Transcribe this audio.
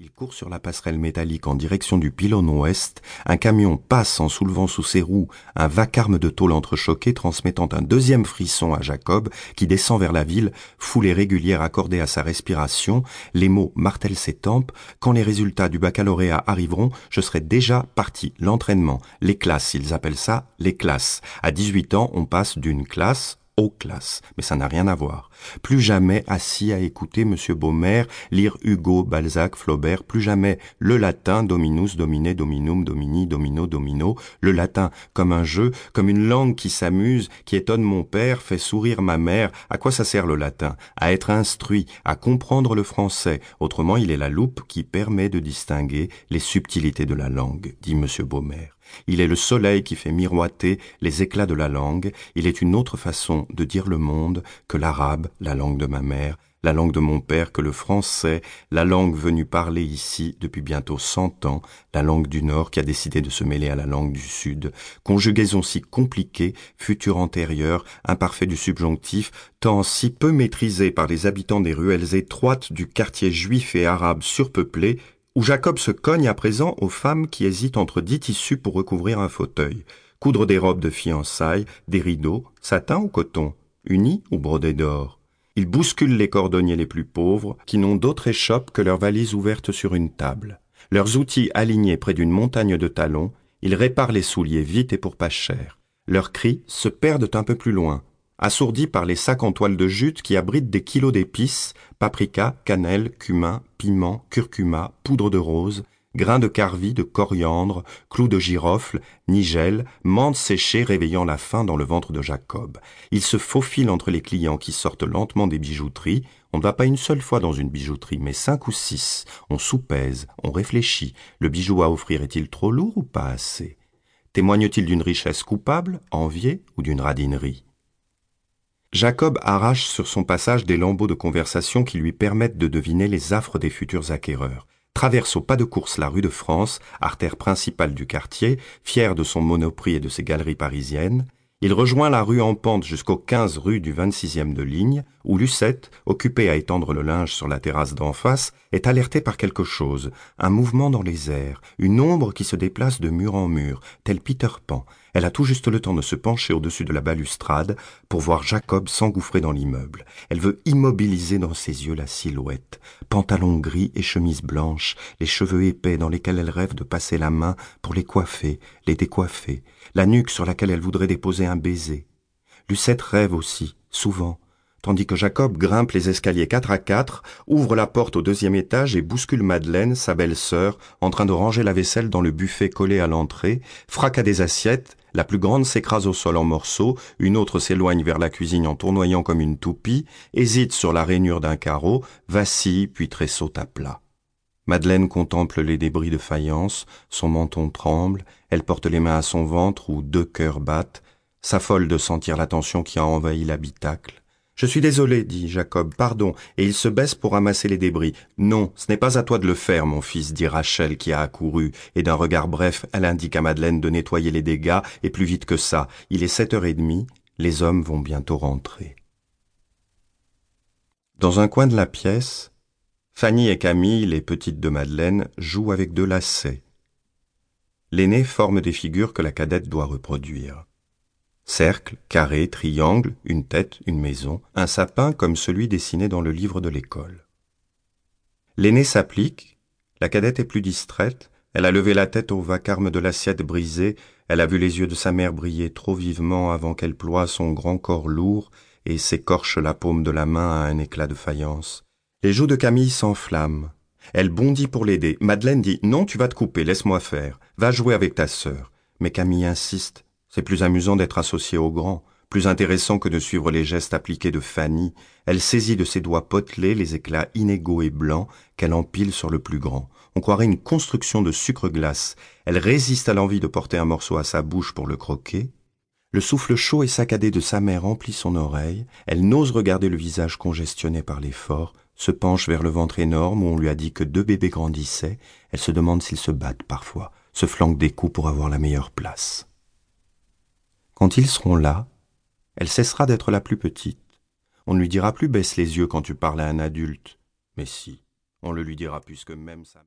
Il court sur la passerelle métallique en direction du pylône ouest. Un camion passe en soulevant sous ses roues un vacarme de tôle entrechoqué transmettant un deuxième frisson à Jacob qui descend vers la ville, foulée régulière accordée à sa respiration. Les mots martèlent ses tempes. Quand les résultats du baccalauréat arriveront, je serai déjà parti. L'entraînement, les classes, ils appellent ça les classes. À 18 ans, on passe d'une classe aux classes, mais ça n'a rien à voir. Plus jamais assis à écouter M. Baumer lire Hugo, Balzac, Flaubert, plus jamais le latin dominus, domine, dominum, domini, domino, domino, le latin comme un jeu, comme une langue qui s'amuse, qui étonne mon père, fait sourire ma mère. À quoi ça sert le latin? À être instruit, à comprendre le français. Autrement, il est la loupe qui permet de distinguer les subtilités de la langue, dit M. Baumer. Il est le soleil qui fait miroiter les éclats de la langue, il est une autre façon de dire le monde que l'arabe, la langue de ma mère, la langue de mon père que le français, la langue venue parler ici depuis bientôt cent ans, la langue du Nord qui a décidé de se mêler à la langue du Sud, conjugaison si compliquée, futur antérieur, imparfait du subjonctif, tant si peu maîtrisé par les habitants des ruelles étroites du quartier juif et arabe surpeuplé où Jacob se cogne à présent aux femmes qui hésitent entre dix tissus pour recouvrir un fauteuil, coudre des robes de fiançailles, des rideaux, satin ou coton, unis ou brodés d'or. Il bouscule les cordonniers les plus pauvres, qui n'ont d'autre échoppe que leurs valises ouvertes sur une table. Leurs outils alignés près d'une montagne de talons, il répare les souliers vite et pour pas cher. Leurs cris se perdent un peu plus loin, assourdi par les sacs en toile de jute qui abritent des kilos d'épices, paprika, cannelle, cumin, piment, curcuma, poudre de rose, grains de carvi, de coriandre, clous de girofle, nigel, menthe séchée réveillant la faim dans le ventre de Jacob. Il se faufile entre les clients qui sortent lentement des bijouteries. On ne va pas une seule fois dans une bijouterie, mais cinq ou six. On soupèse, on réfléchit. Le bijou à offrir est-il trop lourd ou pas assez? Témoigne-t-il d'une richesse coupable, enviée ou d'une radinerie? Jacob arrache sur son passage des lambeaux de conversation qui lui permettent de deviner les affres des futurs acquéreurs, traverse au pas de course la rue de France, artère principale du quartier, fier de son monoprix et de ses galeries parisiennes, il rejoint la rue en pente jusqu'aux 15 rues du 26e de ligne, où Lucette, occupée à étendre le linge sur la terrasse d'en face, est alertée par quelque chose, un mouvement dans les airs, une ombre qui se déplace de mur en mur, tel Peter Pan. Elle a tout juste le temps de se pencher au-dessus de la balustrade pour voir Jacob s'engouffrer dans l'immeuble. Elle veut immobiliser dans ses yeux la silhouette, pantalon gris et chemise blanche, les cheveux épais dans lesquels elle rêve de passer la main pour les coiffer, les décoiffer, la nuque sur laquelle elle voudrait déposer un baiser. Lucette rêve aussi, souvent, tandis que Jacob grimpe les escaliers quatre à quatre, ouvre la porte au deuxième étage et bouscule Madeleine, sa belle-sœur, en train de ranger la vaisselle dans le buffet collé à l'entrée, fracas des assiettes, la plus grande s'écrase au sol en morceaux, une autre s'éloigne vers la cuisine en tournoyant comme une toupie, hésite sur la rainure d'un carreau, vacille puis tressaute à plat. Madeleine contemple les débris de faïence, son menton tremble, elle porte les mains à son ventre où deux cœurs battent, s'affole de sentir la tension qui a envahi l'habitacle. Je suis désolé, dit Jacob, pardon, et il se baisse pour ramasser les débris. Non, ce n'est pas à toi de le faire, mon fils, dit Rachel qui a accouru, et d'un regard bref, elle indique à Madeleine de nettoyer les dégâts, et plus vite que ça. Il est sept heures et demie, les hommes vont bientôt rentrer. Dans un coin de la pièce, Fanny et Camille, les petites de Madeleine, jouent avec deux lacets. L'aîné forme des figures que la cadette doit reproduire. Cercle, carré, triangle, une tête, une maison, un sapin comme celui dessiné dans le livre de l'école. L'aîné s'applique, la cadette est plus distraite, elle a levé la tête au vacarme de l'assiette brisée, elle a vu les yeux de sa mère briller trop vivement avant qu'elle ploie son grand corps lourd et s'écorche la paume de la main à un éclat de faïence. Les joues de Camille s'enflamment. Elle bondit pour l'aider. Madeleine dit Non, tu vas te couper, laisse-moi faire. Va jouer avec ta sœur. Mais Camille insiste. C'est plus amusant d'être associé au grand, plus intéressant que de suivre les gestes appliqués de Fanny. Elle saisit de ses doigts potelés les éclats inégaux et blancs qu'elle empile sur le plus grand. On croirait une construction de sucre glace. Elle résiste à l'envie de porter un morceau à sa bouche pour le croquer. Le souffle chaud et saccadé de sa mère emplit son oreille. Elle n'ose regarder le visage congestionné par l'effort se penche vers le ventre énorme où on lui a dit que deux bébés grandissaient, elle se demande s'ils se battent parfois, se flanquent des coups pour avoir la meilleure place. Quand ils seront là, elle cessera d'être la plus petite. On ne lui dira plus baisse les yeux quand tu parles à un adulte. Mais si, on le lui dira puisque même sa